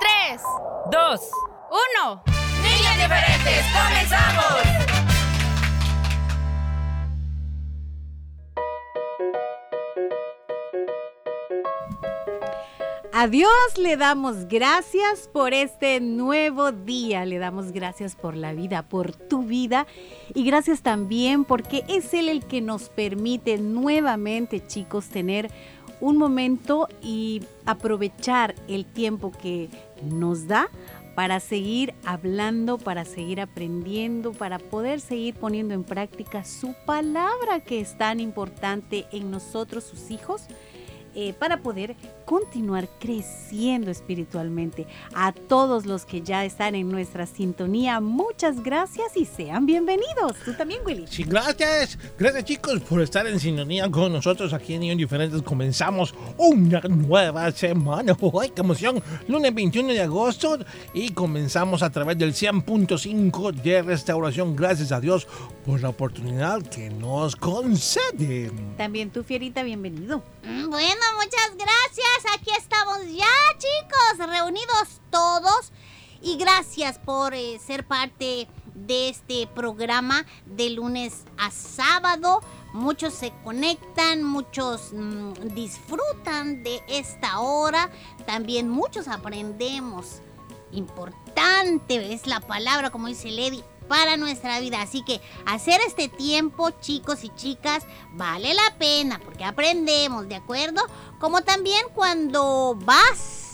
Tres, Dos. uno. Niños diferentes, comenzamos. A Dios le damos gracias por este nuevo día, le damos gracias por la vida, por tu vida y gracias también porque es Él el que nos permite nuevamente, chicos, tener un momento y aprovechar el tiempo que nos da para seguir hablando, para seguir aprendiendo, para poder seguir poniendo en práctica su palabra que es tan importante en nosotros, sus hijos eh, para poder continuar creciendo espiritualmente. A todos los que ya están en nuestra sintonía, muchas gracias y sean bienvenidos. Tú también, Willy. Sí, gracias. Gracias chicos por estar en sintonía con nosotros aquí en Niños Diferentes. Comenzamos una nueva semana. ¡Ay, qué emoción! Lunes 21 de agosto y comenzamos a través del 100.5 de restauración. Gracias a Dios por la oportunidad que nos concede. También tú, Fierita, bienvenido. Mm, Bueno, muchas gracias. Aquí estamos ya, chicos, reunidos todos. Y gracias por eh, ser parte de este programa de lunes a sábado. Muchos se conectan, muchos mm, disfrutan de esta hora. También muchos aprendemos. Importante es la palabra, como dice Lady, para nuestra vida. Así que hacer este tiempo, chicos y chicas, vale la pena porque aprendemos, ¿de acuerdo? Como también cuando vas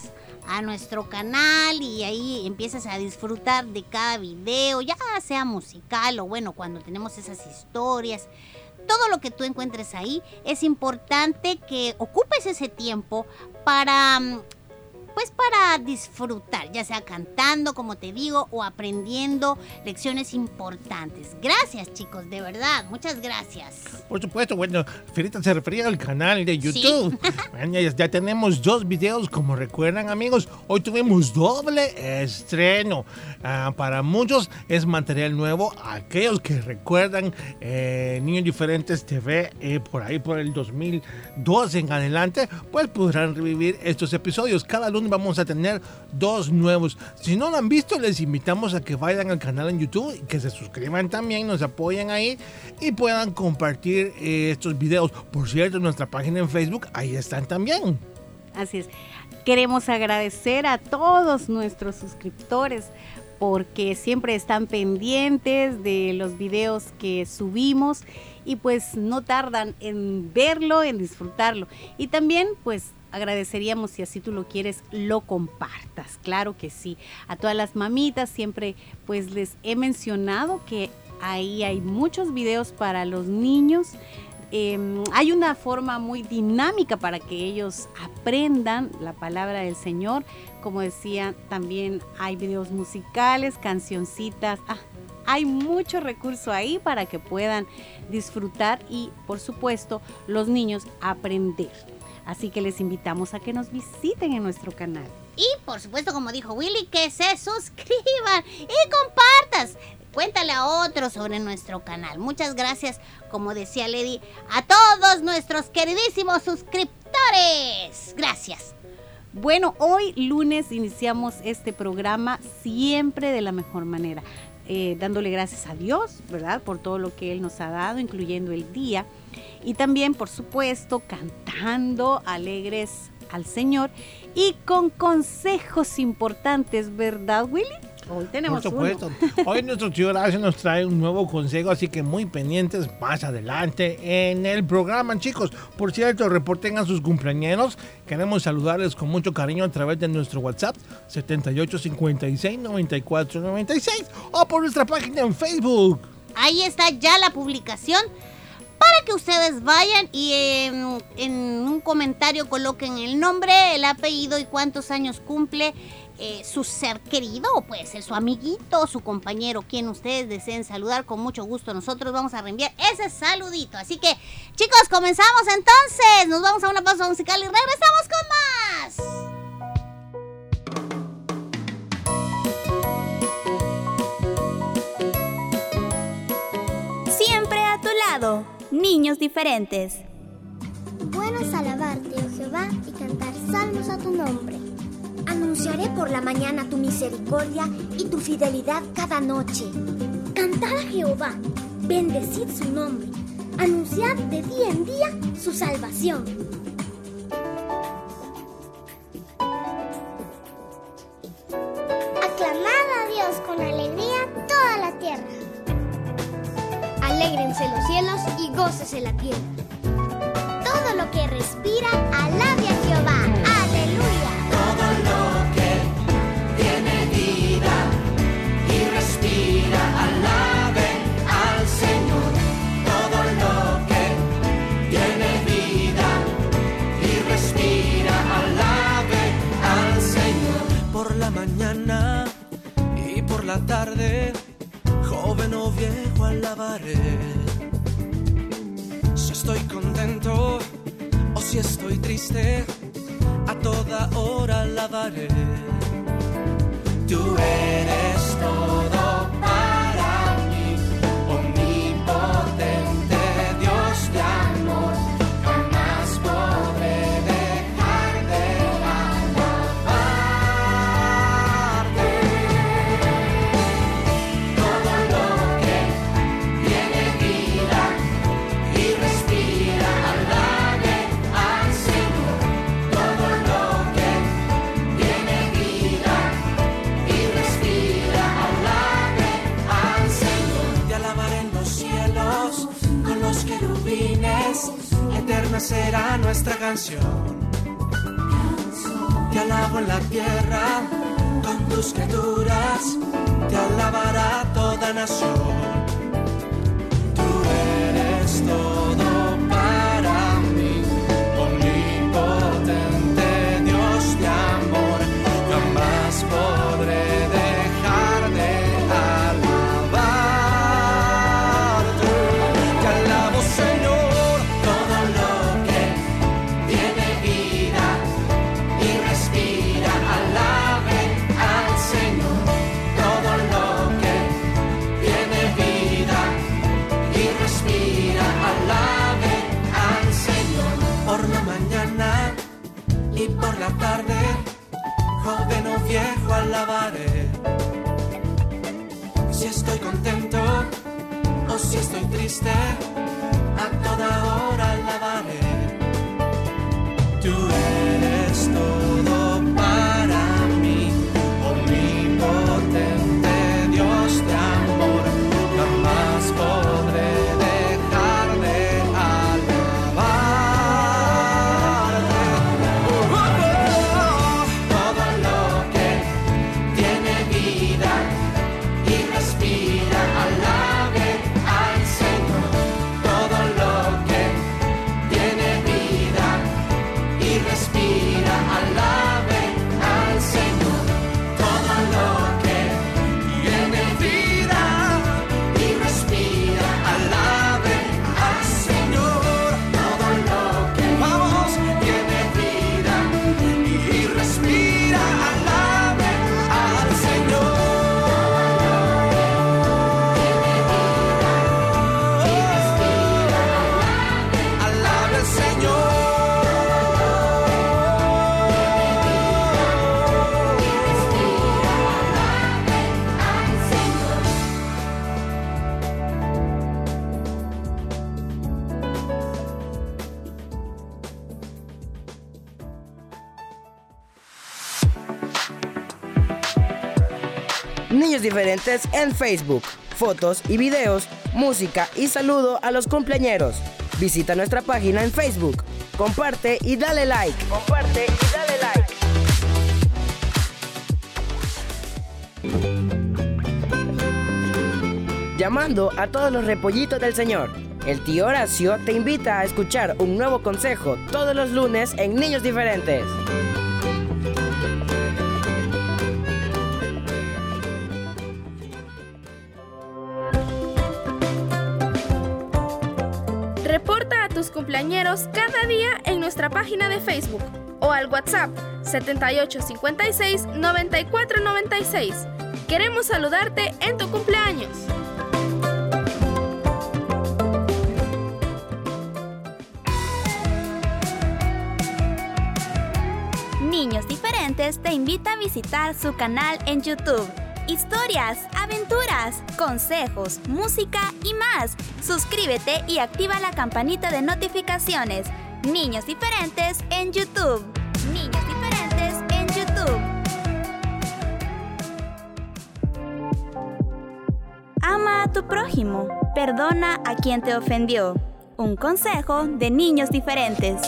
a nuestro canal y ahí empiezas a disfrutar de cada video, ya sea musical o bueno, cuando tenemos esas historias. Todo lo que tú encuentres ahí es importante que ocupes ese tiempo para mm, pues para disfrutar, ya sea cantando, como te digo, o aprendiendo lecciones importantes. Gracias, chicos, de verdad, muchas gracias. Por supuesto, bueno, Fierita se refería al canal de YouTube. Bueno, ya, ya tenemos dos videos, como recuerdan amigos. Hoy tuvimos doble estreno. Ah, para muchos es material nuevo. Aquellos que recuerdan eh, Niños Diferentes TV eh, por ahí por el 2002 en adelante, pues podrán revivir estos episodios. Cada lunes vamos a tener dos nuevos. Si no lo han visto, les invitamos a que vayan al canal en YouTube y que se suscriban también, nos apoyen ahí y puedan compartir eh, estos videos. Por cierto, nuestra página en Facebook, ahí están también. Así es. Queremos agradecer a todos nuestros suscriptores porque siempre están pendientes de los videos que subimos y pues no tardan en verlo, en disfrutarlo. Y también pues agradeceríamos si así tú lo quieres, lo compartas. Claro que sí. A todas las mamitas siempre pues les he mencionado que ahí hay muchos videos para los niños. Eh, hay una forma muy dinámica para que ellos aprendan la palabra del Señor. Como decía, también hay videos musicales, cancioncitas. Ah, hay mucho recurso ahí para que puedan disfrutar y, por supuesto, los niños aprender. Así que les invitamos a que nos visiten en nuestro canal. Y por supuesto, como dijo Willy, que se suscriban y compartas. Cuéntale a otros sobre nuestro canal. Muchas gracias, como decía Lady, a todos nuestros queridísimos suscriptores. Gracias. Bueno, hoy lunes iniciamos este programa siempre de la mejor manera, eh, dándole gracias a Dios, ¿verdad? Por todo lo que Él nos ha dado, incluyendo el día. Y también, por supuesto, cantando alegres al Señor y con consejos importantes, ¿verdad, Willy? Hoy tenemos Por supuesto. Hoy nuestro tío Horacio nos trae un nuevo consejo, así que muy pendientes más adelante en el programa, chicos. Por cierto, reporten a sus cumpleaños. Queremos saludarles con mucho cariño a través de nuestro WhatsApp 7856-9496 o por nuestra página en Facebook. Ahí está ya la publicación para que ustedes vayan y en, en un comentario coloquen el nombre, el apellido y cuántos años cumple eh, su ser querido, o puede ser su amiguito, su compañero, quien ustedes deseen saludar. Con mucho gusto nosotros vamos a reenviar ese saludito. Así que, chicos, comenzamos entonces. Nos vamos a una pausa musical y regresamos con más. Siempre a tu lado, niños diferentes. Bueno es alabarte, oh Jehová, y cantar salmos a tu nombre. Anunciaré por la mañana tu misericordia y tu fidelidad cada noche. Cantad a Jehová, bendecid su nombre, anunciad de día en día su salvación. 变。Triste, a toda hora alabaré. Tú eres será nuestra canción. Te alabo en la tierra con tus criaturas, te alabará toda nación. Tú eres todo Si estoy contento o si estoy triste, a toda hora alabaré. En Facebook. Fotos y videos, música y saludo a los cumpleañeros. Visita nuestra página en Facebook. Comparte y dale like. Comparte y dale like. Llamando a todos los repollitos del Señor. El tío Horacio te invita a escuchar un nuevo consejo todos los lunes en Niños Diferentes. Cumpleañeros cada día en nuestra página de Facebook o al WhatsApp 7856 9496. Queremos saludarte en tu cumpleaños. Niños Diferentes te invita a visitar su canal en YouTube. Historias, aventuras, consejos, música y más. Suscríbete y activa la campanita de notificaciones. Niños Diferentes en YouTube. Niños Diferentes en YouTube. Ama a tu prójimo. Perdona a quien te ofendió. Un consejo de niños diferentes.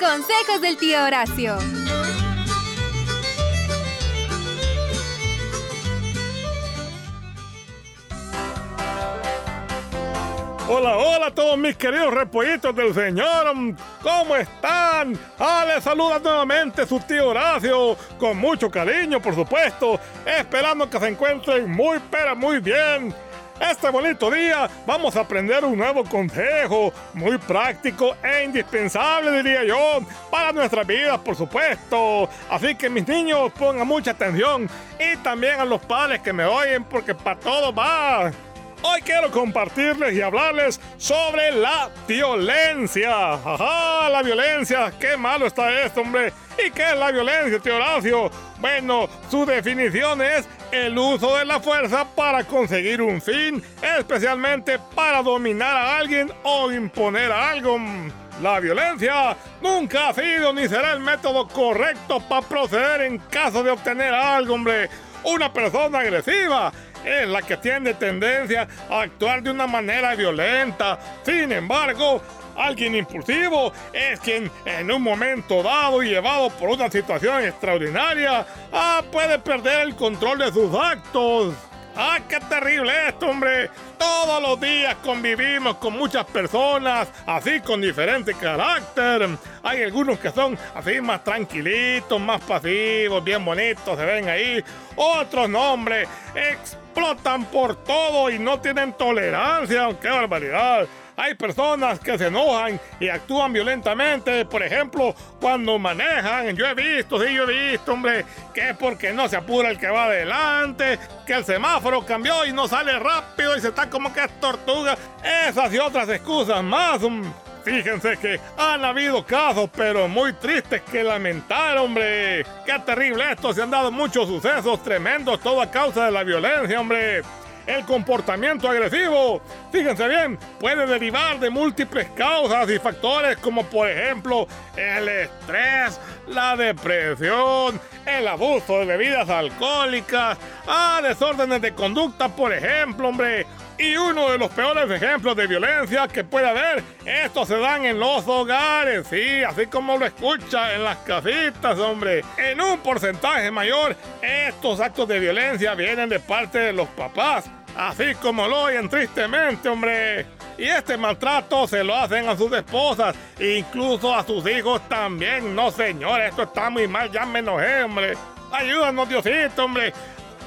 Consejos del tío Horacio. Hola, hola a todos mis queridos repollitos del Señor. ¿Cómo están? Ah, les saluda nuevamente su tío Horacio, con mucho cariño, por supuesto, esperando que se encuentren muy, pero muy bien. Este bonito día vamos a aprender un nuevo consejo, muy práctico e indispensable, diría yo, para nuestras vidas, por supuesto. Así que mis niños pongan mucha atención y también a los padres que me oyen, porque para todo va. Hoy quiero compartirles y hablarles sobre la violencia. Ajá, la violencia. Qué malo está esto, hombre. ¿Y qué es la violencia, tío Horacio? Bueno, su definición es el uso de la fuerza para conseguir un fin, especialmente para dominar a alguien o imponer algo. La violencia nunca ha sido ni será el método correcto para proceder en caso de obtener algo, hombre. Una persona agresiva es la que tiene tendencia a actuar de una manera violenta. Sin embargo, alguien impulsivo es quien en un momento dado y llevado por una situación extraordinaria ah, puede perder el control de sus actos. ¡Ah, qué terrible esto, hombre! Todos los días convivimos con muchas personas, así con diferente carácter. Hay algunos que son así más tranquilitos, más pasivos, bien bonitos, se ven ahí. Otros, no, hombre, explotan por todo y no tienen tolerancia. ¡Qué barbaridad! Hay personas que se enojan y actúan violentamente, por ejemplo, cuando manejan. Yo he visto, sí, yo he visto, hombre, que es porque no se apura el que va adelante, que el semáforo cambió y no sale rápido y se está como que es tortuga. Esas y otras excusas más. Fíjense que han habido casos, pero muy tristes que lamentar, hombre. Qué terrible esto, se han dado muchos sucesos tremendos, todo a causa de la violencia, hombre. El comportamiento agresivo, fíjense bien, puede derivar de múltiples causas y factores como por ejemplo el estrés, la depresión, el abuso de bebidas alcohólicas, ah, desórdenes de conducta, por ejemplo, hombre. Y uno de los peores ejemplos de violencia que puede haber, estos se dan en los hogares, sí, así como lo escucha, en las casitas, hombre. En un porcentaje mayor, estos actos de violencia vienen de parte de los papás, así como lo oyen tristemente, hombre. Y este maltrato se lo hacen a sus esposas, incluso a sus hijos también. No, señor, esto está muy mal, ya me enojé, hombre. Ayúdanos, Diosito, hombre.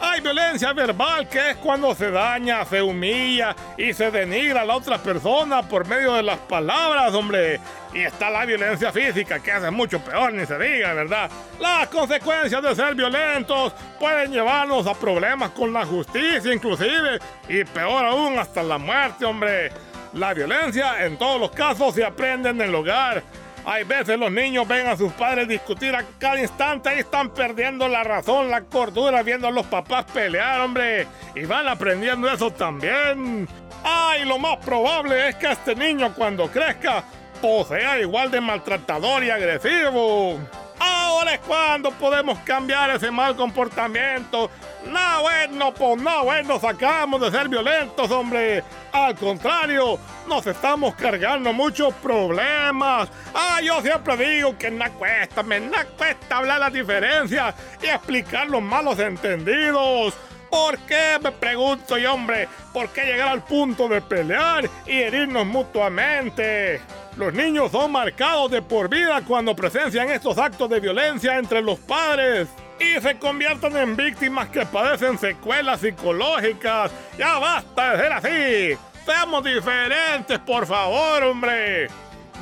Hay violencia verbal que es cuando se daña, se humilla y se denigra a la otra persona por medio de las palabras, hombre. Y está la violencia física que hace mucho peor, ni se diga, ¿verdad? Las consecuencias de ser violentos pueden llevarnos a problemas con la justicia inclusive. Y peor aún, hasta la muerte, hombre. La violencia en todos los casos se aprende en el hogar. Hay veces los niños ven a sus padres discutir a cada instante y están perdiendo la razón, la cordura, viendo a los papás pelear, hombre. Y van aprendiendo eso también. Ay, lo más probable es que este niño cuando crezca tipo sea igual de maltratador y agresivo. Ahora es cuando podemos cambiar ese mal comportamiento. No, bueno, pues no, bueno, sacamos de ser violentos, hombre. Al contrario, nos estamos cargando muchos problemas. Ah, yo siempre digo que no cuesta, me no cuesta hablar las diferencias y explicar los malos entendidos. ¿Por qué? Me pregunto yo, hombre. ¿Por qué llegar al punto de pelear y herirnos mutuamente? Los niños son marcados de por vida cuando presencian estos actos de violencia entre los padres y se convierten en víctimas que padecen secuelas psicológicas. Ya basta de ser así. Seamos diferentes, por favor, hombre.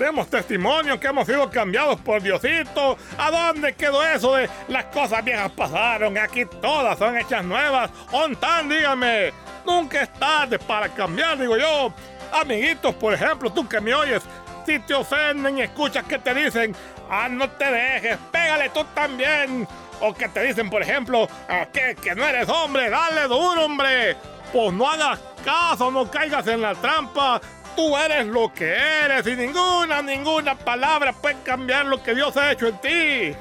Demos testimonio que hemos sido cambiados por Diosito. ¿A dónde quedó eso de las cosas viejas pasaron? Aquí todas son hechas nuevas. tan, dígame. Nunca es tarde para cambiar, digo yo. Amiguitos, por ejemplo, tú que me oyes, si te ofenden y escuchas que te dicen, ah, no te dejes, pégale tú también. O que te dicen, por ejemplo, ah, que, que no eres hombre, dale duro, hombre. Pues no hagas caso, no caigas en la trampa. Tú eres lo que eres y ninguna, ninguna palabra puede cambiar lo que Dios ha hecho en ti.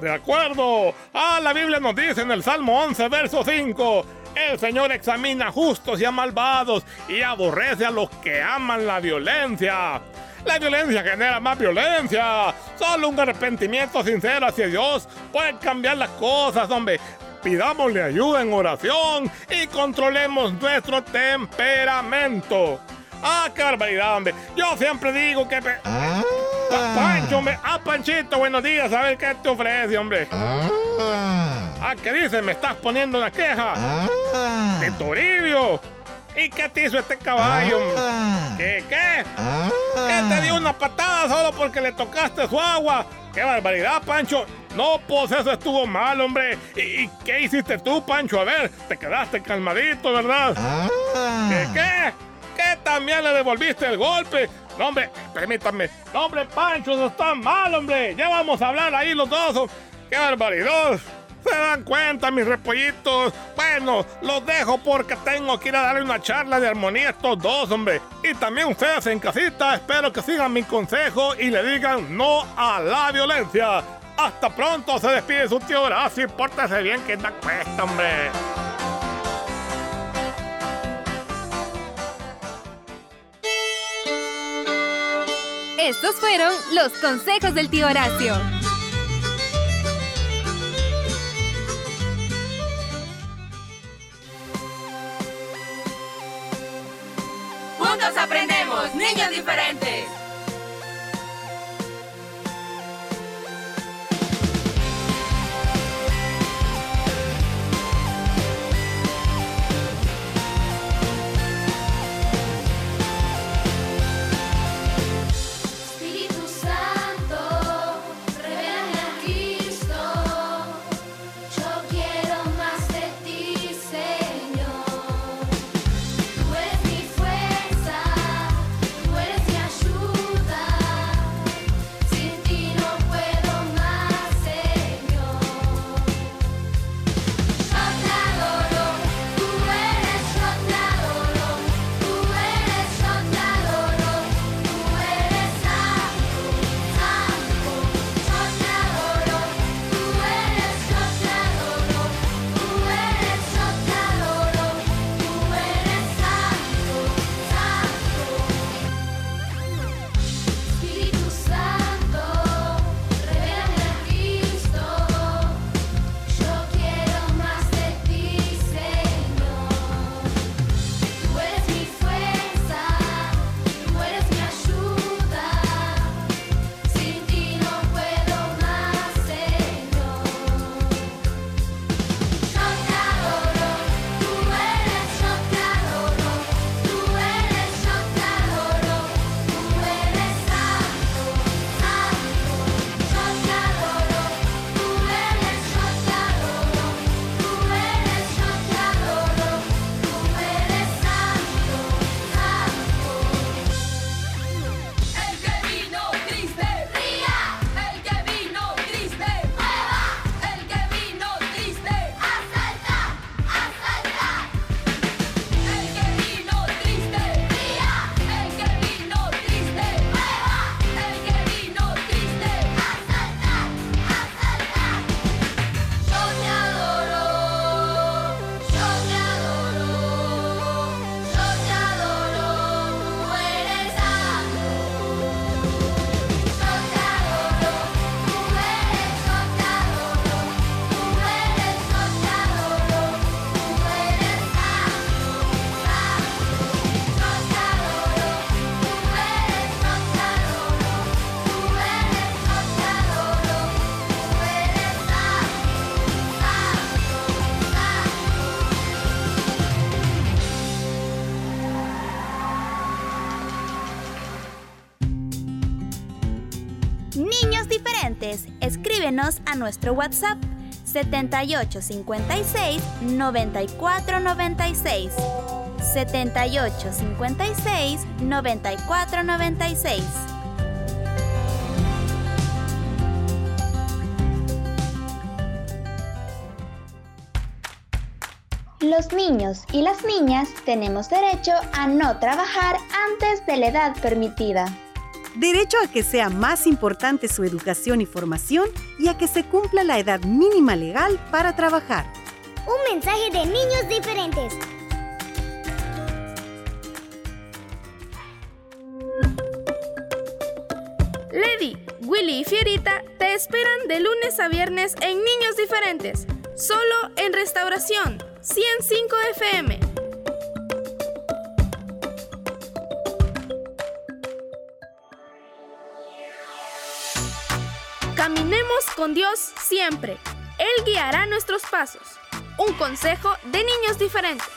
De acuerdo. Ah, la Biblia nos dice en el Salmo 11, verso 5. El Señor examina justos y a malvados y aborrece a los que aman la violencia. La violencia genera más violencia. Solo un arrepentimiento sincero hacia Dios puede cambiar las cosas, hombre. Pidámosle ayuda en oración y controlemos nuestro temperamento. ¡Ah, qué barbaridad, hombre! Yo siempre digo que... Ah. Pancho, hombre. Ah, Panchito, buenos días. A ver qué te ofrece, hombre. Ah. ah ¿qué dice? ¿Me estás poniendo una queja? Ah. ¡De Toribio! ¿Y qué te hizo este caballo? Ah. ¿Qué, qué? Ah. ¿Qué te dio una patada solo porque le tocaste su agua? ¡Qué barbaridad, Pancho! No, pues eso estuvo mal, hombre. ¿Y, qué hiciste tú, Pancho? A ver, te quedaste calmadito, ¿verdad? ¿Qué, qué? ¿Qué también le devolviste el golpe? No, hombre, permítame. No, hombre, Pancho, eso está mal, hombre. Ya vamos a hablar ahí los dos. ¡Qué barbaridad! ¿Se dan cuenta, mis repollitos? Bueno, los dejo porque tengo que ir a darle una charla de armonía a estos dos, hombre. Y también ustedes en casita, espero que sigan mi consejo y le digan no a la violencia. Hasta pronto, se despide su tío Horacio pórtese bien que da cuesta, hombre. Estos fueron los consejos del tío Horacio. Juntos aprendemos, niños diferentes. Escríbenos a nuestro WhatsApp 7856 9496. 7856 9496. Los niños y las niñas tenemos derecho a no trabajar antes de la edad permitida. Derecho a que sea más importante su educación y formación y a que se cumpla la edad mínima legal para trabajar. Un mensaje de niños diferentes. Lady, Willy y Fierita te esperan de lunes a viernes en Niños Diferentes, solo en Restauración 105 FM. Con Dios siempre. Él guiará nuestros pasos. Un consejo de niños diferentes.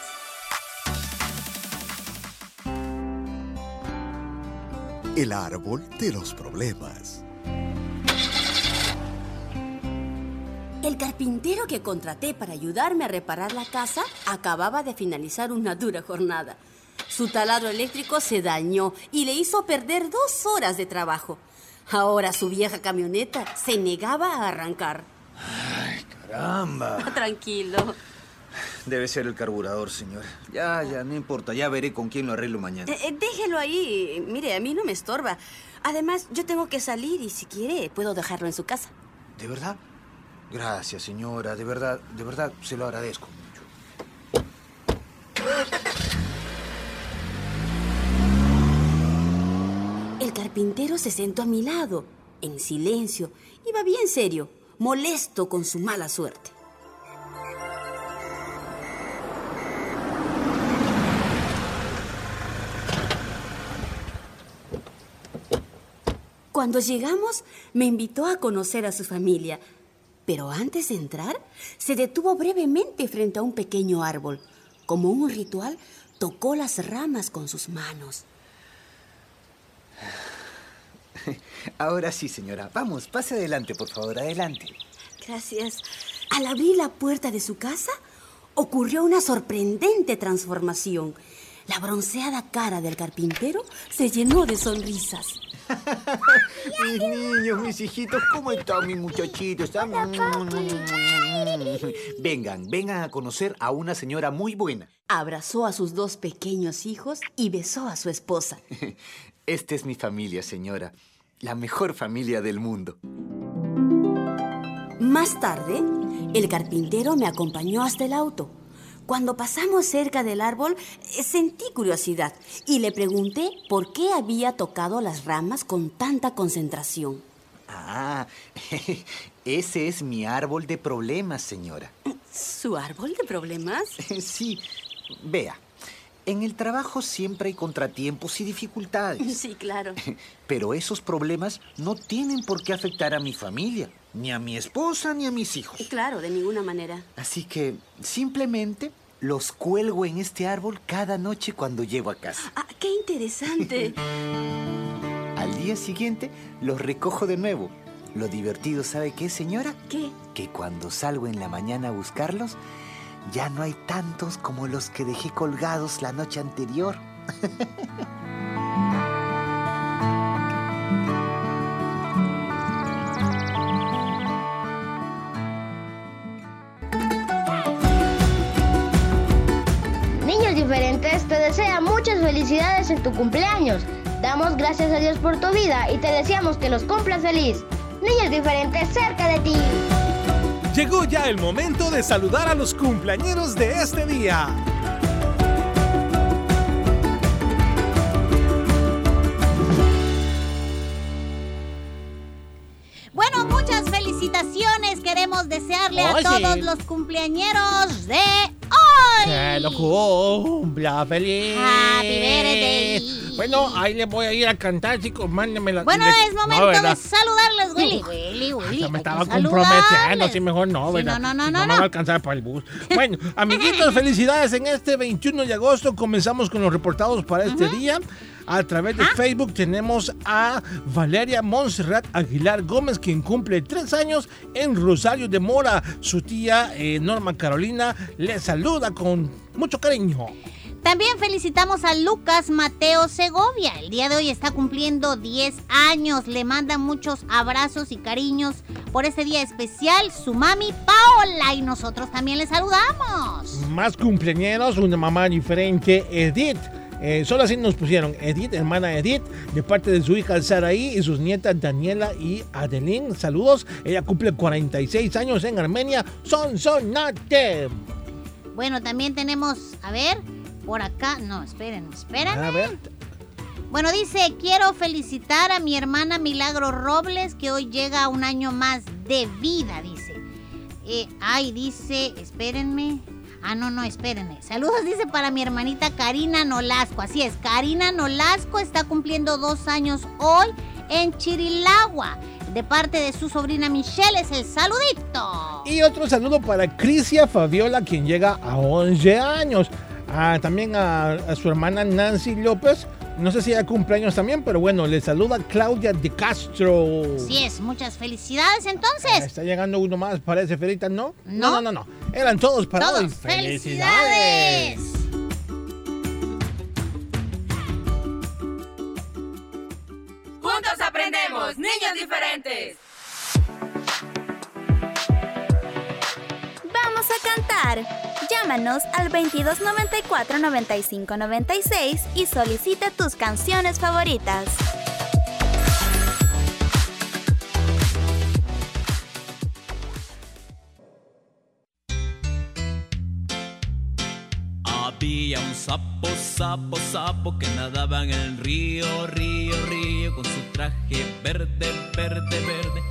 El árbol de los problemas. El carpintero que contraté para ayudarme a reparar la casa acababa de finalizar una dura jornada. Su taladro eléctrico se dañó y le hizo perder dos horas de trabajo. Ahora su vieja camioneta se negaba a arrancar. Caramba. Tranquilo. Debe ser el carburador, señor. Ya, ya, no importa. Ya veré con quién lo arreglo mañana. Eh, eh, déjelo ahí. Mire, a mí no me estorba. Además, yo tengo que salir y si quiere, puedo dejarlo en su casa. ¿De verdad? Gracias, señora. De verdad, de verdad, se lo agradezco mucho. Carpintero se sentó a mi lado, en silencio. Iba bien serio, molesto con su mala suerte. Cuando llegamos, me invitó a conocer a su familia. Pero antes de entrar, se detuvo brevemente frente a un pequeño árbol. Como un ritual, tocó las ramas con sus manos. Ahora sí, señora. Vamos, pase adelante, por favor, adelante. Gracias. Al abrir la puerta de su casa, ocurrió una sorprendente transformación. La bronceada cara del carpintero se llenó de sonrisas. mis niños, mis hijitos, ¿cómo están mis muchachitos? Vengan, vengan a conocer a una señora muy buena. Abrazó a sus dos pequeños hijos y besó a su esposa. Esta es mi familia, señora. La mejor familia del mundo. Más tarde, el carpintero me acompañó hasta el auto. Cuando pasamos cerca del árbol, eh, sentí curiosidad y le pregunté por qué había tocado las ramas con tanta concentración. Ah, ese es mi árbol de problemas, señora. ¿Su árbol de problemas? Sí, vea. En el trabajo siempre hay contratiempos y dificultades. Sí, claro. Pero esos problemas no tienen por qué afectar a mi familia, ni a mi esposa, ni a mis hijos. Claro, de ninguna manera. Así que simplemente los cuelgo en este árbol cada noche cuando llego a casa. Ah, qué interesante. Al día siguiente los recojo de nuevo. Lo divertido, ¿sabe qué, señora? ¿Qué? Que cuando salgo en la mañana a buscarlos, ya no hay tantos como los que dejé colgados la noche anterior. Niños diferentes te desea muchas felicidades en tu cumpleaños. Damos gracias a Dios por tu vida y te deseamos que los cumplas feliz. Niños diferentes cerca de ti. Llegó ya el momento de saludar a los cumpleañeros de este día. Bueno, muchas felicitaciones queremos desearle a Oye. todos los cumpleañeros de hoy. Que lo cumpla feliz. Happy birthday. Bueno, ahí le voy a ir a cantar, chicos. Mándenme la. Bueno, le- es momento No, de saludarles, Willy. Willy, Willy. Me estaba comprometiendo, así mejor no, Sí, ¿verdad? no, no, Si no, me no. va a alcanzar para el bus. Bueno, amiguitos, felicidades en este 21 de agosto. Comenzamos con los reportados para este día. A través Ah. de Facebook tenemos a Valeria Montserrat Aguilar Gómez, quien cumple tres años en Rosario de Mora. Su tía eh, Norma Carolina le saluda con mucho cariño. También felicitamos a Lucas Mateo Segovia. El día de hoy está cumpliendo 10 años. Le manda muchos abrazos y cariños por este día especial su mami Paola y nosotros también le saludamos. Más cumpleaños, una mamá diferente, Edith. Eh, solo así nos pusieron Edith, hermana Edith, de parte de su hija Saraí y sus nietas Daniela y Adeline. Saludos. Ella cumple 46 años en Armenia. Son Sonate. Bueno, también tenemos, a ver, por acá, no, esperen, esperen. A ver. Bueno, dice, quiero felicitar a mi hermana Milagro Robles, que hoy llega a un año más de vida, dice. Eh, ay, dice, espérenme. Ah, no, no, espérenme. Saludos, dice, para mi hermanita Karina Nolasco. Así es, Karina Nolasco está cumpliendo dos años hoy en Chirilagua. De parte de su sobrina Michelle es el saludito. Y otro saludo para Crisia Fabiola, quien llega a 11 años. Ah, también a, a su hermana Nancy López. No sé si ella cumpleaños también, pero bueno, le saluda Claudia de Castro. Así es, muchas felicidades entonces. Está llegando uno más, parece, Ferita, ¿no? No. no, no, no. Eran todos para Todos. hoy. ¡Felicidades! Juntos aprendemos, niños diferentes. Vamos a cantar. Llámanos al 2294 95 96 y solicita tus canciones favoritas. Había un sapo, sapo, sapo que nadaba en el río, río, río, con su traje verde, verde, verde.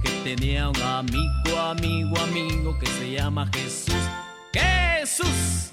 que tenía un amigo, amigo, amigo que se llama Jesús. Jesús.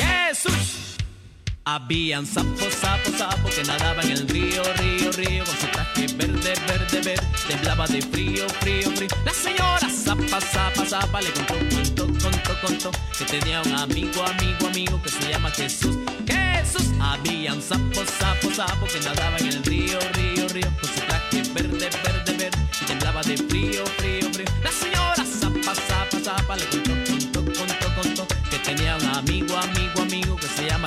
Jesús. Habían sapo, sapo, sapo que nadaba en el río, río, río, con su traje verde, verde, verde, temblaba de frío, frío, frío. La señora zapa, zapa, zapa le contó, contó, contó, contó que tenía un amigo, amigo, amigo que se llama Jesús. Jesús. Habían sapo, sapo, sapo que nadaba en el río, río, río, con su traje verde, verde, verde, temblaba de frío, frío, frío. La señora zapa, zapa, zapa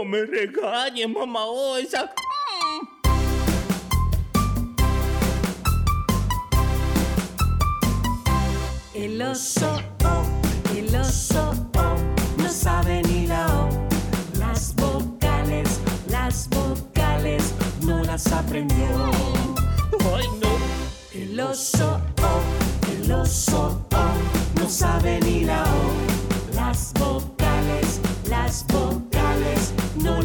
No me regañes, mamá Osa. El oso, oh, el oso, oh, no sabe ni la O. Las vocales, las vocales, no las aprendió. Ay, no. El oso, oh, el oso, oh, no sabe ni la O.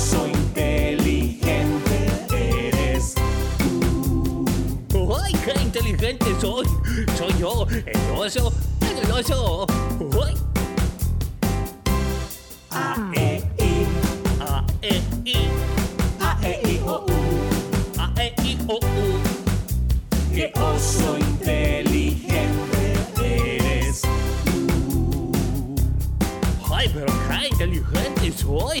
Oso inteligente eres. ¡Ay, qué inteligente soy! Soy yo, el oso, el oso. ¡Ay! A, E, I, A, E, I, A, E, I, O, U. A, E, I, O, U. Qué oso inteligente eres. ¡Ay, pero qué inteligente soy!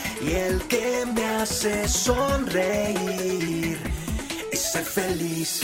hace sonreír y ser feliz.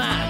Mejor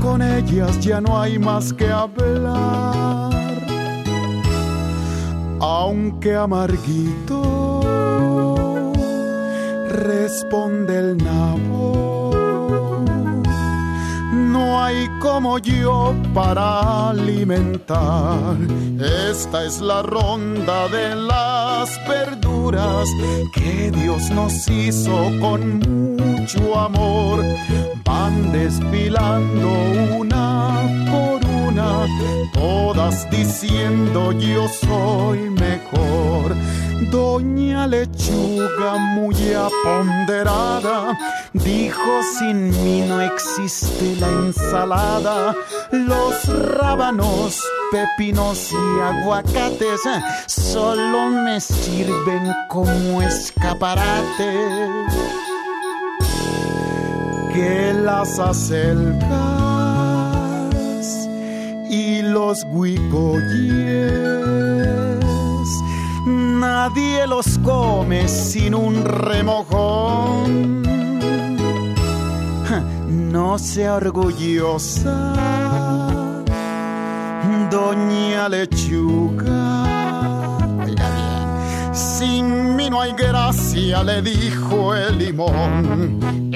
con ellas ya no hay más que hablar. Aunque amarguito, responde el nabo. No hay como yo para alimentar. Esta es la ronda de las verduras que Dios nos hizo con mucho amor van desfilando una por una, todas diciendo yo soy mejor. Doña Lechuga, muy aponderada, dijo sin mí no existe la ensalada. Los rábanos, pepinos y aguacates solo me sirven como escaparates que las acelgas y los huicoyes. Nadie los come sin un remojón. No sea orgullosa, doña lechuga. Sin mí no hay gracia, le dijo el limón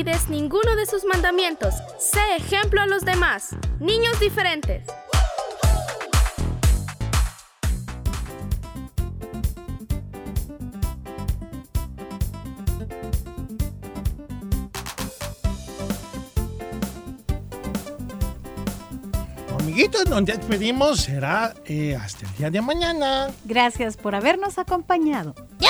olvides ninguno de sus mandamientos. Sé ejemplo a los demás. Niños diferentes. Amiguitos, nos despedimos. Será eh, hasta el día de mañana. Gracias por habernos acompañado. ¡Ya!